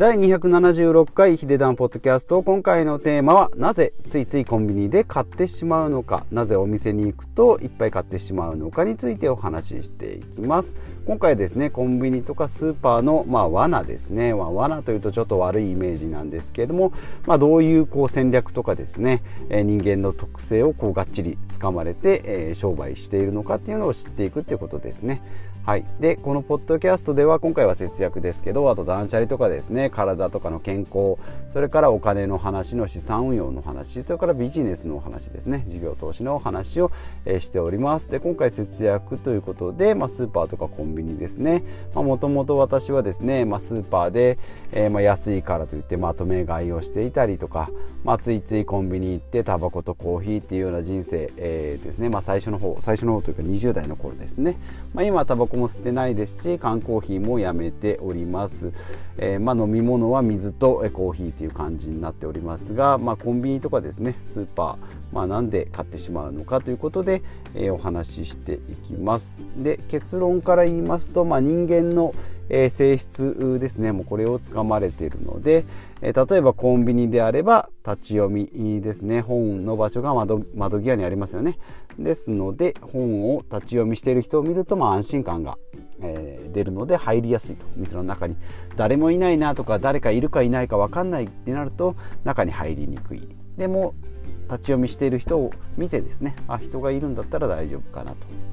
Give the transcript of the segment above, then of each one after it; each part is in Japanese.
第276回ヒデダンポッドキャスト。今回のテーマはなぜついついコンビニで買ってしまうのか。なぜお店に行くといっぱい買ってしまうのかについてお話ししていきます。今回ですねコンビニとかスーパーの、まあ、罠ですね、まあ、罠というとちょっと悪いイメージなんですけれども、まあ、どういうこう戦略とかですね、人間の特性をこうがっちりつかまれて、商売しているのかっていうのを知っていくっていうことですね。はい、でこのポッドキャストでは今回は節約ですけどあと断捨離とかですね体とかの健康それからお金の話の資産運用の話それからビジネスの話ですね事業投資の話を、えー、しております。で今回節約ということで、まあ、スーパーとかコンビニですね。もともと私はですね、まあ、スーパーで、えー、まあ、安いからといってまとめ買いをしていたりとか、まあ、ついついコンビニ行ってタバコとコーヒーっていうような人生、えー、ですね、まあ、最初の方最初の方というか20代の頃ですね、まあ、今タバコも吸ってないですし缶コーヒーもやめております、えー、まあ、飲み物は水とコーヒーという感じになっておりますが、まあ、コンビニとかですねスーパー、まあ、なんで買ってしまうのかということで、えー、お話ししていきます。で結論から言いますと、ま、人間のえ性質ですねもうこれをつかまれているので、え例えばコンビニであれば立ち読みですね。本の場所が窓窓際にありますよね。ですので本を立ち読みしている人を見ると、まあ、安心感が、えー、出るので入りやすいと。店の中に誰もいないなとか誰かいるかいないか分かんないってなると中に入りにくい。でも立ち読みしている人を見てですねあ人がいるんだったら大丈夫かなと。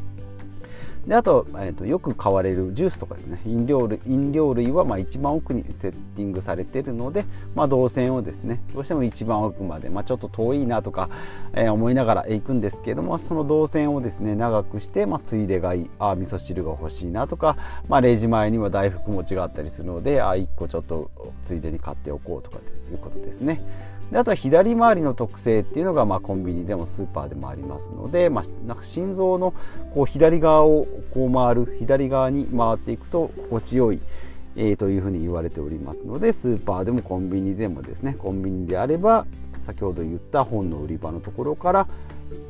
であと,、えーと、よく買われるジュースとかですね飲料類飲料類はまあ一番奥にセッティングされているので、まあ、動線をですねどうしても一番奥まで、まあ、ちょっと遠いなとか、えー、思いながら行くんですけどもその動線をですね長くして、まあ、ついで買いあ味噌汁が欲しいなとか、まあ、レジ前には大福餅があったりするのであ1個ちょっとついでに買っておこうとかということですね。であとは左回りの特性っていうのが、まあ、コンビニでもスーパーでもありますので、まあ、なんか心臓のこう左側をこう回る左側に回っていくと心地よい、えー、というふうに言われておりますのでスーパーでもコンビニでもですねコンビニであれば先ほど言った本の売り場のところから、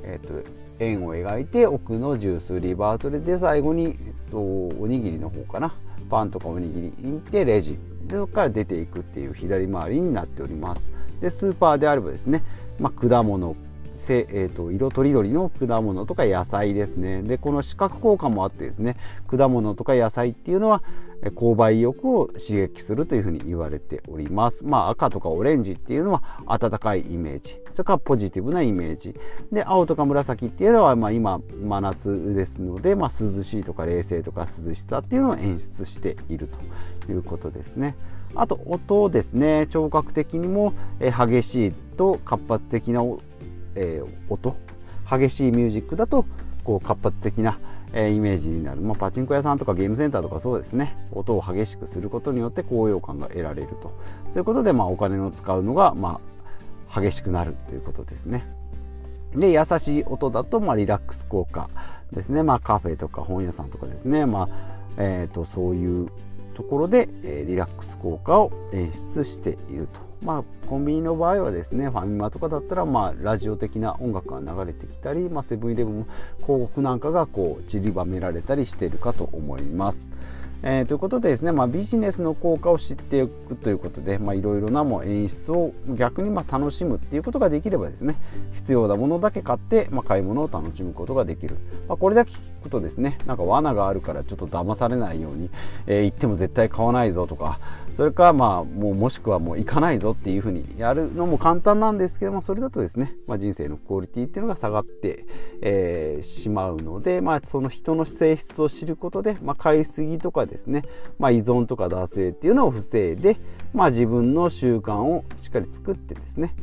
えーと、円を描いて奥のジュース売り場それで最後に、えーとおにぎりの方かなパンとかおにぎり行ってレジ。そこから出ていくっていう左回りになっております。でスーパーであればですね、まあ、果物せ、えーと、色とりどりの果物とか野菜ですね。でこの視覚効果もあってですね果物とか野菜っていうのは購買意欲を刺激するというふうに言われております。まあ赤とかオレンジっていうのは暖かいイメージ。それからポジティブなイメージ。で青とか紫っていうのは、まあ、今真夏ですので、まあ、涼しいとか冷静とか涼しさっていうのを演出しているということですね。あと音ですね。聴覚的にも激しいと活発的なえー、音激しいミュージックだとこう活発的な、えー、イメージになる、まあ、パチンコ屋さんとかゲームセンターとかそうですね。音を激しくすることによって高揚感が得られると。そういうことで、まあ、お金を使うのが、まあ、激しくなるということですね。で優しい音だと、まあ、リラックス効果ですね、まあ、カフェとか本屋さんとかですね、まあえーと、そういうところで、えー、リラックス効果を演出していると。まあ、コンビニの場合はですねファミマとかだったら、まあ、ラジオ的な音楽が流れてきたり、まあ、セブンイレブンも広告なんかがこう散りばめられたりしているかと思います。えー、ということでですね、まあ、ビジネスの効果を知っていくということでいろいろなも演出を逆にまあ楽しむっていうことができればですね必要なものだけ買って、まあ、買い物を楽しむことができる、まあ、これだけ聞くとですねなんか罠があるからちょっと騙されないように、えー、言っても絶対買わないぞとかそれかまあもうもしくはもう行かないぞっていうふうにやるのも簡単なんですけどもそれだとですね、まあ、人生のクオリティっていうのが下がって、えー、しまうので、まあ、その人の性質を知ることで、まあ、買いすぎとかですね、まあ、依存とか惰性っていうのを防いで、まあ、自分の習慣をしっかり作ってですね。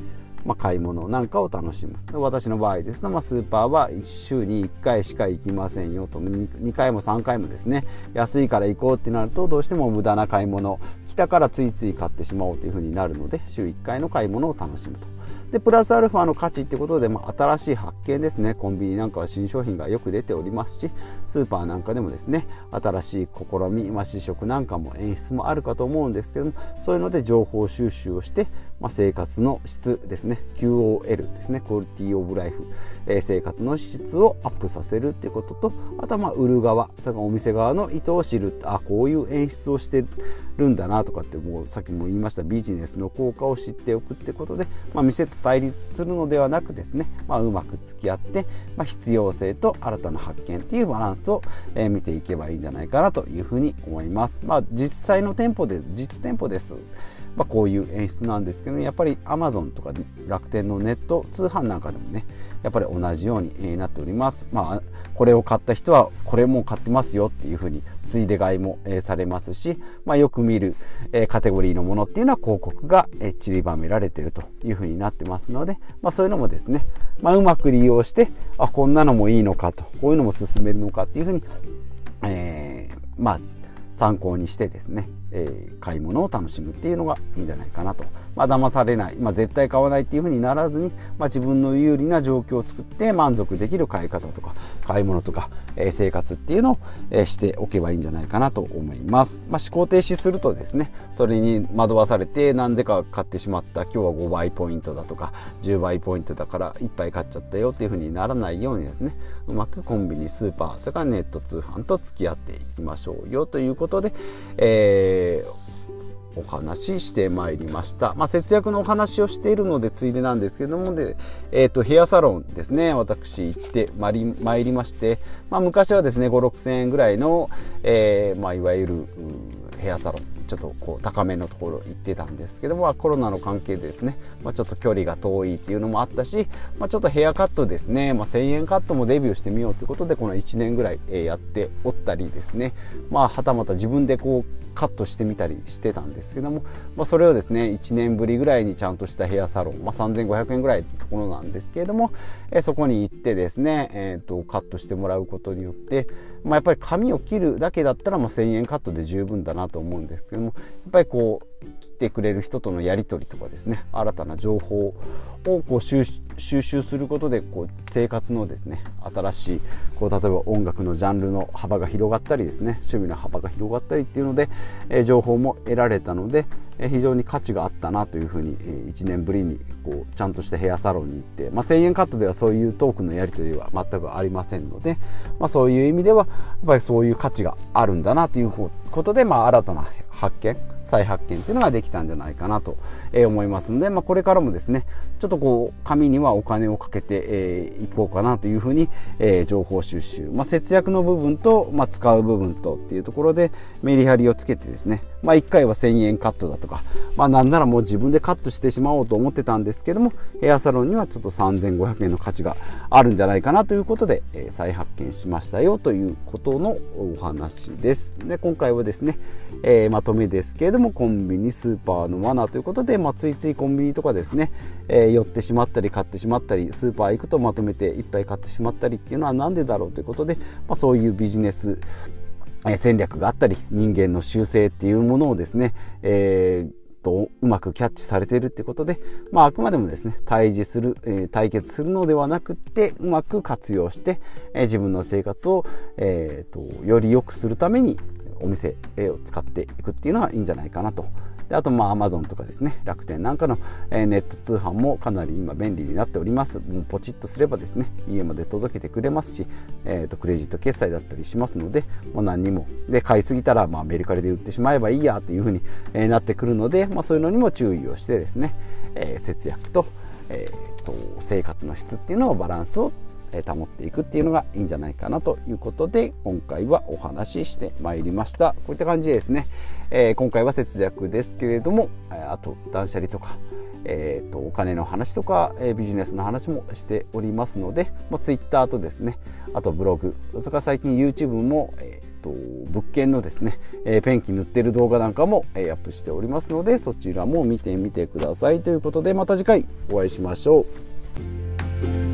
まあ、買い物なんかを楽しむ。私の場合ですと、まあ、スーパーは1週に1回しか行きませんよと。2, 2回も3回もですね安いから行こうってなるとどうしても無駄な買い物来たからついつい買ってしまおうというふうになるので週1回の買い物を楽しむと。でプラスアルファの価値ってことで、まあ、新しい発見ですね。コンビニなんかは新商品がよく出ておりますしスーパーなんかでもですね新しい試み、まあ、試食なんかも演出もあるかと思うんですけどもそういうので情報収集をして、まあ、生活の質ですね QOL ですねクオリティオブライフ、えー、生活の質をアップさせるっていうこととあとはまあ売る側それからお店側の意図を知るあこういう演出をしてるんだなとかってもうさっきも言いましたビジネスの効果を知っておくってことで、まあ、店と対立するのではなくですね、まあ、うまく付き合って、まあ、必要性と新たな発見っていうバランスを、えー、見ていけばいいんじゃないかなというふうに思います。まあ、実際の店舗で実店舗です。まあ、こういう演出なんですけどやっぱり Amazon とか楽天のネット通販なんかでもねやっぱり同じようになっております。まあ、これを買った人はこれも買ってますよっていうふうについで買いもされますし、まあ、よく見るカテゴリーのものっていうのは広告が散りばめられてるというふうになってますので、まあ、そういうのもですね、まあ、うまく利用してあこんなのもいいのかとこういうのも進めるのかっていうふうに、えー、まあ参考にしてですね、えー、買い物を楽しむっていうのがいいんじゃないかなとまあ、騙されない、まあ、絶対買わないっていうふうにならずに、まあ、自分の有利な状況を作って満足できる買い方とか買い物とか、えー、生活っていうのを、えー、しておけばいいんじゃないかなと思います、まあ、思考停止するとですねそれに惑わされて何でか買ってしまった今日は5倍ポイントだとか10倍ポイントだからいっぱい買っちゃったよっていうふうにならないようにですねうまくコンビニスーパーそれからネット通販と付き合っていきましょうよということで、えーお話ししてまいりました、まあ、節約のお話をしているのでついでなんですけどもで、えーと、ヘアサロンですね。私行ってまいりまいりまして、まあ、昔はですね5 6 0 0 0円ぐらいの、えー、まあ、いわゆるヘアサロン。ちょっとこう高めのところ行ってたんですけどもコロナの関係でですね、まあ、ちょっと距離が遠いっていうのもあったし、まあ、ちょっとヘアカットですね、まあ、1000円カットもデビューしてみようということでこの1年ぐらいやっておったりですねまあはたまた自分でこうカットしてみたりしてたんですけども、まあ、それをですね1年ぶりぐらいにちゃんとしたヘアサロン、まあ、3500円ぐらいのところなんですけれども、え、そこに行ってですね、えーと、カットしてもらうことによって、まあ、やっぱり髪を切るだけだったらもう1000円カットで十分だなと思うんですけどもやっぱりこう切ってくれる人とのやり取りとかですね新たな情報をこう収集することでこう生活のですね新しいこう例えば音楽のジャンルの幅が広がったりですね趣味の幅が広がったりっていうので、えー、情報も得られたので、えー、非常に価値があったなというふうに、えー、1年ぶりにこうちゃんとしたヘアサロンに行って、まあ、1000円カットではそういうトークのやり取りは全くありませんので、まあ、そういう意味ではやっぱりそういう価値があるんだなということで、まあ、新たな発見再発見っていうのができたんじゃないかなと思いますので、まあ、これからもですねちょっとこう紙にはお金をかけてい、えー、こうかなというふうに、えー、情報収集、まあ、節約の部分と、まあ、使う部分とっていうところでメリハリをつけてですね、まあ、1回は1000円カットだとか、まあ、なんならもう自分でカットしてしまおうと思ってたんですけどもヘアサロンにはちょっと3500円の価値があるんじゃないかなということで、えー、再発見しましたよということのお話です。で今回はですね、えー、まとめですけれどもコンビニスーパーの罠ということで、まあ、ついついコンビニとかですね、えー、寄ってしまったり買ってしまったりスーパー行くとまとめていっぱい買ってしまったりっていうのは何でだろうということで、まあ、そういうビジネス戦略があったり人間の習性っていうものをですね、えーとうまくキャッチされているってことで、まあ、あくまでもですね対峙する、えー、対決するのではなくってうまく活用して、えー、自分の生活を、えーとより良くするためにお店を使っていくっていうのはいいんじゃないかなと。であとまあ Amazon とかですね。楽天なんかの、えネット通販もかなり今便利になっております。もうポチッとすればですね家まで届けてくれますし、えー、とクレジット決済だったりしますのでもう何にも。で買いすぎたらまあメルカリで売ってしまえばいいやというふうに、えなってくるので、まあ、そういうのにも注意をしてですね、えー、節約と,、えー、と生活の質っていうのをバランスを保っていくっていうのがいいんじゃないかなということで今回はお話ししてまいりましたこういった感じですね、えー、今回は節約ですけれどもあと断捨離とかえーと、お金の話とか、えー、ビジネスの話もしておりますので、もう Twitter とですねあとブログそれから最近 YouTube も、えーと、物件のですね、えー、ペンキ塗ってる動画なんかも、えー、アップしておりますのでそちらも見てみてくださいということでまた次回お会いしましょう。